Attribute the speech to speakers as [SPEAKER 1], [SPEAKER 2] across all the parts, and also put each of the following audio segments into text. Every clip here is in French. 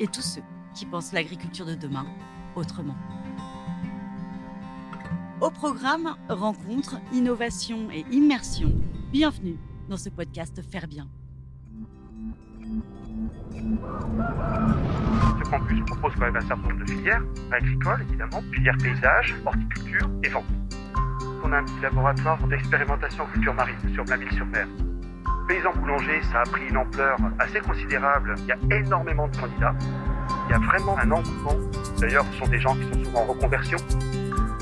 [SPEAKER 1] et tous ceux qui pensent l'agriculture de demain autrement. Au programme Rencontres, innovation et immersion, bienvenue dans ce podcast Faire bien.
[SPEAKER 2] Ce campus propose quand même un certain nombre de filières, agricoles évidemment, filières paysage, horticulture et vente. On a un petit laboratoire d'expérimentation en culture marine sur Blainville-sur-Mer. Paysan boulanger, ça a pris une ampleur assez considérable. Il y a énormément de candidats. Il y a vraiment un engouement. D'ailleurs, ce sont des gens qui sont souvent en reconversion.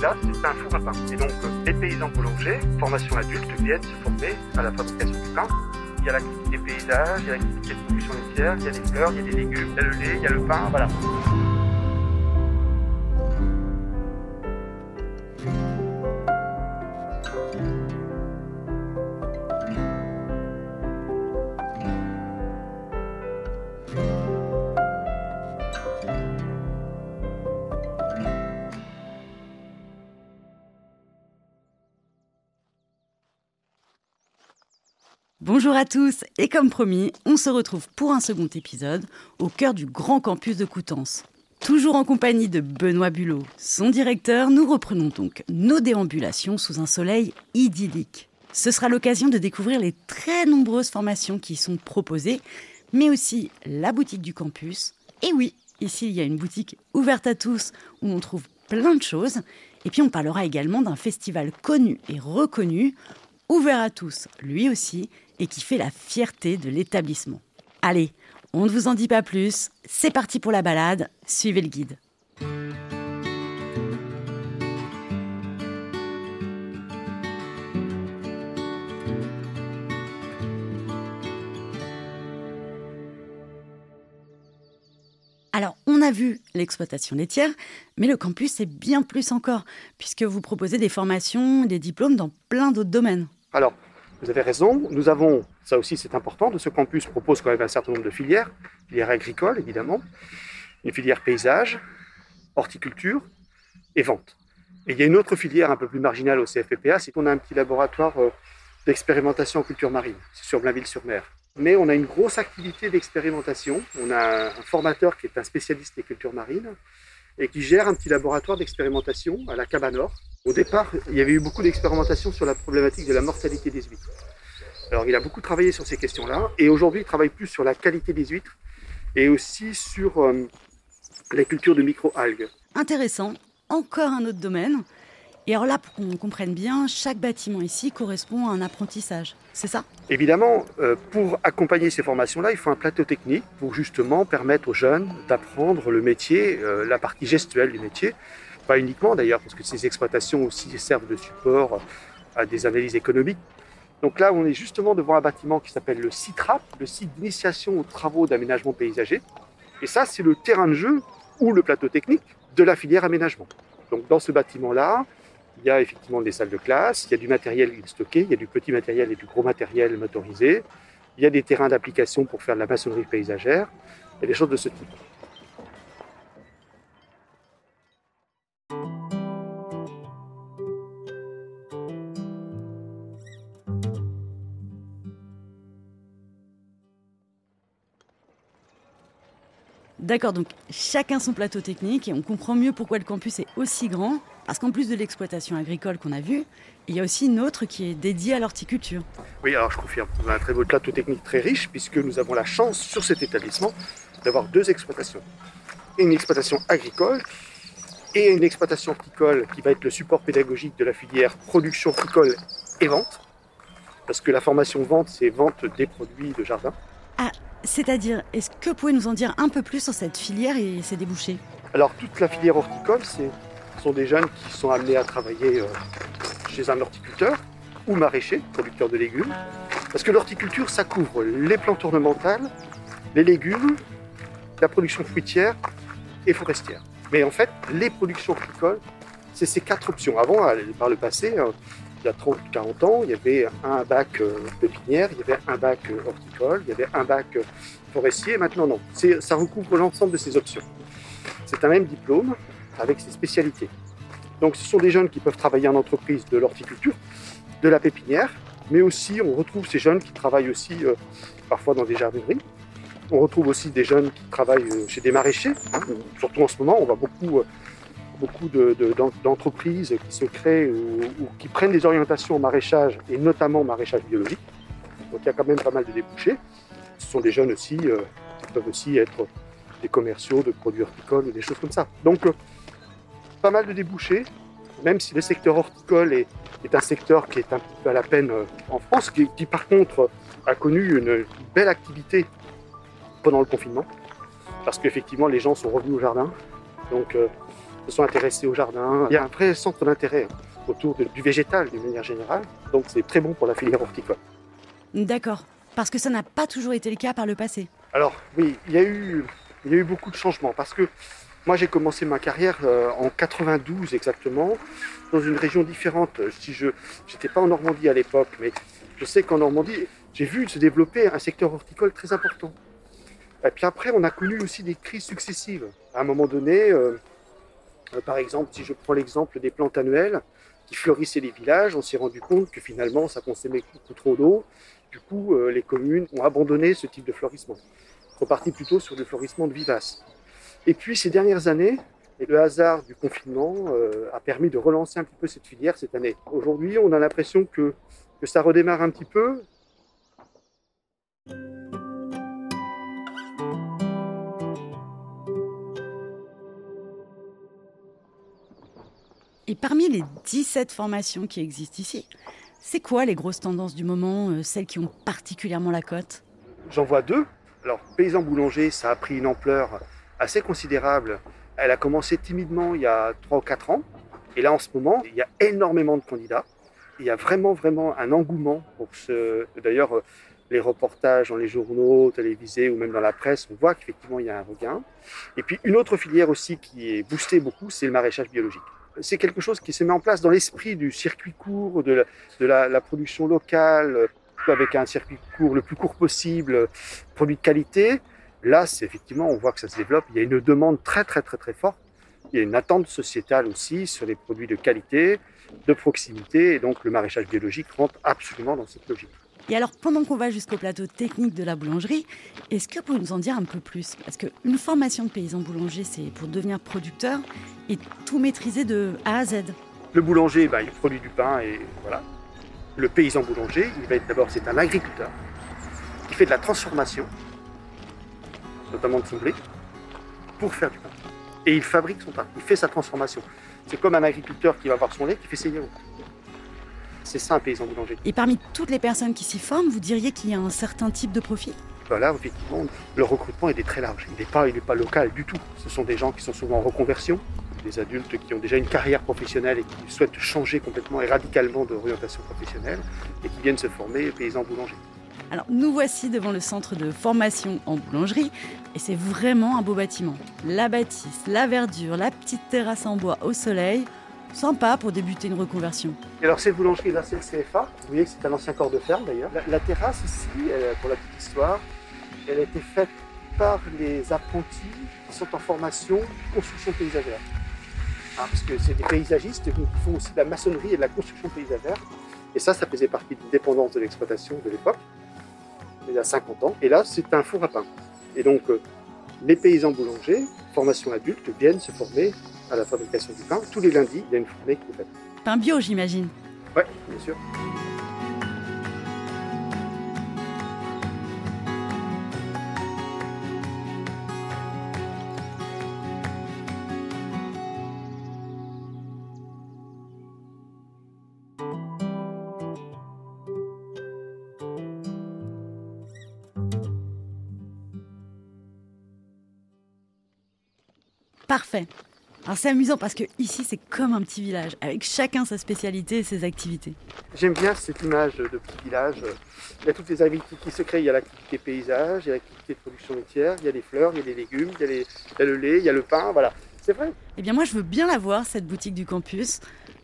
[SPEAKER 2] Là, c'est un four à pain. Et donc, les paysans boulangers, formation adulte, viennent se former à la fabrication du pain. Il y a l'activité paysage, il y a l'activité de production laitière, il y a des fleurs, il y a des légumes, il y a le lait, il y a le pain, voilà.
[SPEAKER 1] Bonjour à tous et comme promis, on se retrouve pour un second épisode au cœur du grand campus de Coutances. Toujours en compagnie de Benoît Bulot, son directeur, nous reprenons donc nos déambulations sous un soleil idyllique. Ce sera l'occasion de découvrir les très nombreuses formations qui y sont proposées, mais aussi la boutique du campus. Et oui, ici il y a une boutique ouverte à tous où on trouve plein de choses. Et puis on parlera également d'un festival connu et reconnu, ouvert à tous lui aussi, et qui fait la fierté de l'établissement. Allez, on ne vous en dit pas plus, c'est parti pour la balade, suivez le guide. Alors, on a vu l'exploitation laitière, mais le campus, c'est bien plus encore, puisque vous proposez des formations, des diplômes dans plein d'autres domaines.
[SPEAKER 2] Alors, vous avez raison. Nous avons, ça aussi c'est important, de ce campus propose quand même un certain nombre de filières. Filière agricole, évidemment, une filière paysage, horticulture et vente. Et il y a une autre filière un peu plus marginale au CFPPA, c'est qu'on a un petit laboratoire euh, d'expérimentation en culture marine, sur Blainville-sur-Mer. Mais on a une grosse activité d'expérimentation. On a un formateur qui est un spécialiste des cultures marines et qui gère un petit laboratoire d'expérimentation à la Cabanor. Au départ, il y avait eu beaucoup d'expérimentation sur la problématique de la mortalité des huîtres. Alors, il a beaucoup travaillé sur ces questions-là et aujourd'hui, il travaille plus sur la qualité des huîtres et aussi sur euh, la culture de micro-algues.
[SPEAKER 1] Intéressant, encore un autre domaine. Et alors là, pour qu'on comprenne bien, chaque bâtiment ici correspond à un apprentissage, c'est ça?
[SPEAKER 2] Évidemment, euh, pour accompagner ces formations-là, il faut un plateau technique pour justement permettre aux jeunes d'apprendre le métier, euh, la partie gestuelle du métier. Pas uniquement d'ailleurs, parce que ces exploitations aussi servent de support à des analyses économiques. Donc là, on est justement devant un bâtiment qui s'appelle le CITRAP, le site d'initiation aux travaux d'aménagement paysager. Et ça, c'est le terrain de jeu ou le plateau technique de la filière aménagement. Donc dans ce bâtiment-là, il y a effectivement des salles de classe, il y a du matériel stocké, il y a du petit matériel et du gros matériel motorisé, il y a des terrains d'application pour faire de la maçonnerie paysagère, et des choses de ce type.
[SPEAKER 1] D'accord, donc chacun son plateau technique et on comprend mieux pourquoi le campus est aussi grand. Parce qu'en plus de l'exploitation agricole qu'on a vue, il y a aussi une autre qui est dédiée à l'horticulture.
[SPEAKER 2] Oui, alors je confirme. On a un très beau plateau technique très riche puisque nous avons la chance sur cet établissement d'avoir deux exploitations. Une exploitation agricole et une exploitation horticole qui va être le support pédagogique de la filière production horticole et vente. Parce que la formation vente, c'est vente des produits de jardin.
[SPEAKER 1] Ah, c'est-à-dire, est-ce que vous pouvez nous en dire un peu plus sur cette filière et ses débouchés?
[SPEAKER 2] Alors toute la filière horticole, c'est sont des jeunes qui sont amenés à travailler euh, chez un horticulteur ou maraîcher, producteur de légumes. Parce que l'horticulture, ça couvre les plantes ornementales, les légumes la production fruitière et forestière. Mais en fait, les productions horticoles, c'est ces quatre options. Avant, par le passé, euh, il y a 30, 40 ans, il y avait un bac euh, pépinière, il y avait un bac euh, horticole, il y avait un bac forestier. Maintenant, non. Ça recouvre l'ensemble de ces options. C'est un même diplôme avec ses spécialités. Donc, ce sont des jeunes qui peuvent travailler en entreprise de l'horticulture, de la pépinière, mais aussi on retrouve ces jeunes qui travaillent aussi parfois dans des jardineries. On retrouve aussi des jeunes qui travaillent chez des maraîchers. Hein. Surtout en ce moment, on voit beaucoup beaucoup d'entreprises qui se créent ou, qui prennent des orientations au maraîchage et notamment au maraîchage biologique. Donc il y a quand même pas mal de débouchés. Ce sont des jeunes aussi euh, qui peuvent aussi être des commerciaux de produits horticoles ou des choses comme ça. Donc euh, pas mal de débouchés, même si le secteur horticole est, un secteur qui est un peu à la peine euh, en France, qui, qui, par contre a connu une belle activité pendant le confinement, parce qu'effectivement les gens sont revenus au jardin. Donc se sont intéressés au jardin. Il y a un vrai centre d'intérêt autour du végétal d'une manière générale. Donc c'est très bon pour la filière horticole.
[SPEAKER 1] D'accord. Parce que ça n'a pas toujours été le cas par le passé.
[SPEAKER 2] Alors oui, il y a eu, il y a eu beaucoup de changements. Parce que moi j'ai commencé ma carrière euh, en 92 exactement, dans une région différente. Si je n'étais pas en Normandie à l'époque, mais je sais qu'en Normandie, j'ai vu se développer un secteur horticole très important. Et puis après, on a connu aussi des crises successives. À un moment donné, euh, euh, par exemple, si je prends l'exemple des plantes annuelles qui fleurissaient les villages, on s'est rendu compte que finalement ça consommait beaucoup trop d'eau. Du coup, les communes ont abandonné ce type de fleurissement, reparti plutôt sur du fleurissement de vivaces. Et puis ces dernières années, le hasard du confinement euh, a permis de relancer un petit peu cette filière cette année. Aujourd'hui, on a l'impression que, que ça redémarre un petit peu,
[SPEAKER 1] Et parmi les 17 formations qui existent ici, c'est quoi les grosses tendances du moment, euh, celles qui ont particulièrement la cote?
[SPEAKER 2] J'en vois deux. Alors, paysan boulanger, ça a pris une ampleur assez considérable. Elle a commencé timidement il y a 3 ou 4 ans. Et là, en ce moment, il y a énormément de candidats. Il y a vraiment, vraiment un engouement pour ce. D'ailleurs, euh, les reportages dans les journaux télévisés ou même dans la presse, on voit qu'effectivement, il y a un regain. Et puis, une autre filière aussi qui est boostée beaucoup, c'est le maraîchage biologique c'est quelque chose qui se met en place dans l'esprit du circuit court, de la, production locale, avec un circuit court le plus court possible, produit de qualité. Là, c'est effectivement, on voit que ça se développe. Il y a une demande très, très, très, très forte. Il y a une attente sociétale aussi sur les produits de qualité, de proximité. Et donc, le maraîchage biologique rentre absolument dans cette logique.
[SPEAKER 1] Et alors, pendant qu'on va jusqu'au plateau technique de la boulangerie, est-ce que vous pouvez nous en dire un peu plus? Parce qu'une formation de paysan boulanger, c'est pour devenir producteur et tout maîtriser de A à Z.
[SPEAKER 2] Le boulanger, bah, il produit du pain et voilà. Le paysan boulanger, il va être d'abord, c'est un agriculteur qui fait de la transformation, notamment de son blé, pour faire du pain. Et il fabrique son pain, il fait sa transformation. C'est comme un agriculteur qui va avoir son lait, qui fait ses yaourts. C'est ça un paysan boulanger.
[SPEAKER 1] Et parmi toutes les personnes qui s'y forment, vous diriez qu'il y a un certain type de profil
[SPEAKER 2] Là, effectivement, le recrutement est très large. Il n'est pas, pas local du tout. Ce sont des gens qui sont souvent en reconversion, des adultes qui ont déjà une carrière professionnelle et qui souhaitent changer complètement et radicalement d'orientation professionnelle et qui viennent se former paysans boulangers.
[SPEAKER 1] Alors nous voici devant le centre de formation en boulangerie et c'est vraiment un beau bâtiment. La bâtisse, la verdure, la petite terrasse en bois au soleil, Sympa pour débuter une reconversion.
[SPEAKER 2] Alors cette boulangerie là, c'est le CFA. Vous voyez que c'est un ancien corps de ferme d'ailleurs. La, terrasse ici, pour la petite histoire, elle a été faite par les apprentis qui sont en formation construction paysagère. Ah, parce que c'est des paysagistes qui font aussi de la maçonnerie et de la construction paysagère. Et ça, ça faisait partie d'une dépendance de l'exploitation de l'époque, il y a 50 ans. Et là, c'est un four à pain. Et donc, euh, les paysans boulangers, formation adulte, viennent se former à la fabrication du pain. Tous les lundis, il y a une fournée qui est faite.
[SPEAKER 1] Pain bio, j'imagine.
[SPEAKER 2] Oui, bien sûr.
[SPEAKER 1] Parfait. Alors c'est amusant parce que ici c'est comme un petit village, avec chacun sa spécialité et ses activités.
[SPEAKER 2] J'aime bien cette image de petit village. Il y a toutes les activités qui se créent. Il y a l'activité paysage, il y a l'activité de production laitière, il y a les fleurs, il y a les légumes, il y a, les- il y a le lait, il y a le pain, voilà. C'est vrai.
[SPEAKER 1] Eh bien moi je veux bien la voir, cette boutique du campus,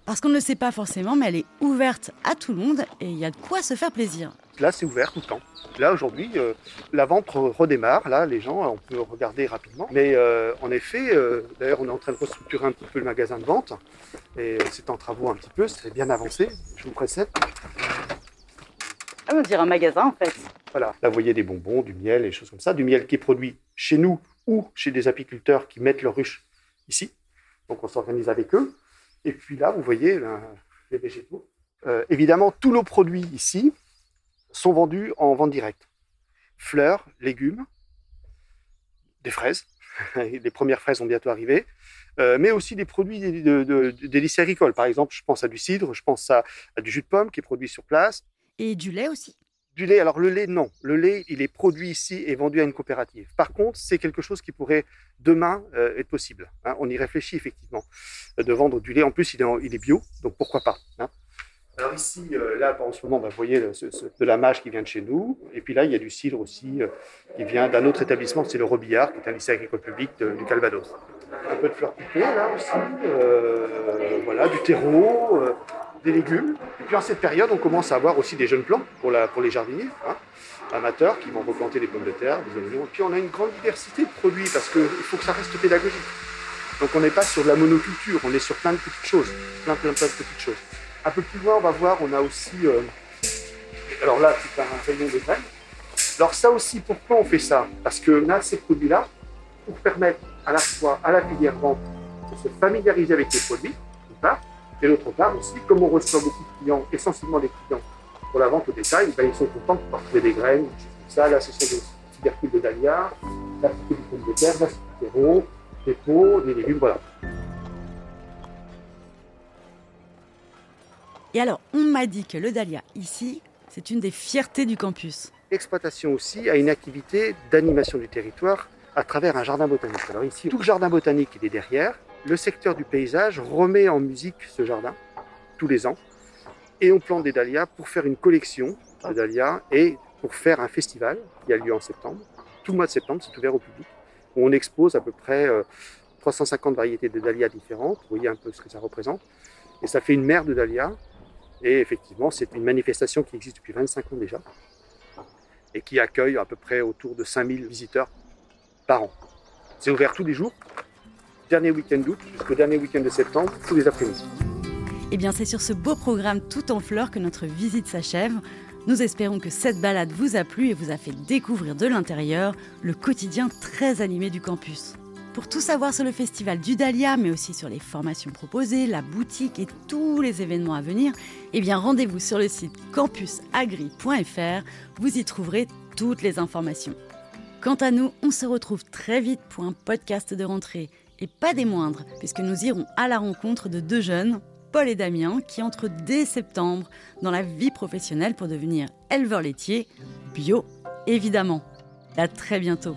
[SPEAKER 1] parce qu'on ne le sait pas forcément, mais elle est ouverte à tout le monde et il y a de quoi se faire plaisir.
[SPEAKER 2] Là, c'est ouvert tout le temps. Là, aujourd'hui, euh, la vente re- redémarre. Là, les gens, on peut regarder rapidement. Mais euh, en effet, euh, d'ailleurs, on est en train de restructurer un petit peu le magasin de vente. Et c'est en travaux un petit peu, c'est bien avancé. Je vous précède.
[SPEAKER 1] Ah on dirait un magasin en fait.
[SPEAKER 2] Voilà, là vous voyez des bonbons, du miel et des choses comme ça, du miel qui est produit chez nous ou chez des apiculteurs qui mettent leurs ruches ici. Donc on s'organise avec eux. Et puis là, vous voyez les végétaux. Euh, évidemment, tous nos produits ici sont vendus en vente directe. Fleurs, légumes, des fraises. les premières fraises vont bientôt arriver. Euh, mais aussi des produits de, de- des lycées agricoles. Par exemple, je pense à du cidre, je pense à du jus de pomme qui est produit sur place.
[SPEAKER 1] Et du lait aussi.
[SPEAKER 2] Du lait, alors le lait, non. Le lait, il est produit ici et vendu à une coopérative. Par contre, c'est quelque chose qui pourrait demain euh, être possible. hein. On y réfléchit effectivement euh, de vendre du lait. En plus, il est, bio, donc pourquoi pas. hein. Alors ici, euh, là, en ce moment, bah, vous voyez de la mâche qui vient de chez nous. Et puis là, il y a du cidre aussi qui vient d'un autre établissement, c'est le Robillard, qui est un lycée agricole public de- du Calvados. Un peu de fleurs coupées là aussi. voilà, du terreau. Des légumes. Et puis en cette période, on commence à avoir aussi des jeunes plants pour, les jardiniers, hein, amateurs qui vont replanter des pommes de terre, des oignons. Et puis on a une grande diversité de produits parce qu'il faut que ça reste pédagogique. Donc on n'est pas sur de la monoculture, on est sur plein de petites choses, plein plein plein de petites choses. Un peu plus loin, on va voir, on a aussi, euh, alors là, c'est un rayon de graines. Alors ça aussi, pourquoi on fait ça? Parce qu'on a ces produits-là pour permettre à la fois à la filière vente de se familiariser avec les produits, et d'autre part aussi, comme on reçoit beaucoup de clients, essentiellement des clients pour la vente au détail, ben, ils sont contents de pouvoir trouver des graines, des choses comme ça. Là, ce sont des tubercules de dahlia, c'est des pommes de terre, du terreau, des pots, des légumes, voilà.
[SPEAKER 1] Et alors, on m'a dit que le dahlia ici, c'est une des fiertés du campus.
[SPEAKER 2] L'exploitation aussi a une activité d'animation du territoire à travers un jardin botanique. Alors ici, tout le jardin botanique il est derrière. Le secteur du paysage remet en musique ce jardin tous les ans. Et on plante des dahlias pour faire une collection de dahlias et pour faire un festival qui a lieu en septembre. Tout le mois de septembre, c'est ouvert au public. Où on expose à peu près euh, 350 variétés de dahlias différentes. Vous voyez un peu ce que ça représente. Et ça fait une mer de dahlias. Et effectivement, c'est une manifestation qui existe depuis 25 ans déjà et qui accueille à peu près autour de 5000 visiteurs par an. C'est ouvert tous les jours, dernier week-end d'août jusqu'au dernier week-end de septembre, tous les après-midi.
[SPEAKER 1] Eh bien, c'est sur ce beau programme tout en fleurs que notre visite s'achève. Nous espérons que cette balade vous a plu et vous a fait découvrir de l'intérieur le quotidien très animé du campus. Pour tout savoir sur le festival du Dahlia, mais aussi sur les formations proposées, la boutique et tous les événements à venir, eh bien rendez-vous sur le site campusagri.fr. Vous y trouverez toutes les informations. Quant à nous, on se retrouve très vite pour un podcast de rentrée. Et pas des moindres, puisque nous irons à la rencontre de deux jeunes, Paul et Damien, qui entrent dès septembre dans la vie professionnelle pour devenir éleveurs laitiers, bio évidemment. À très bientôt.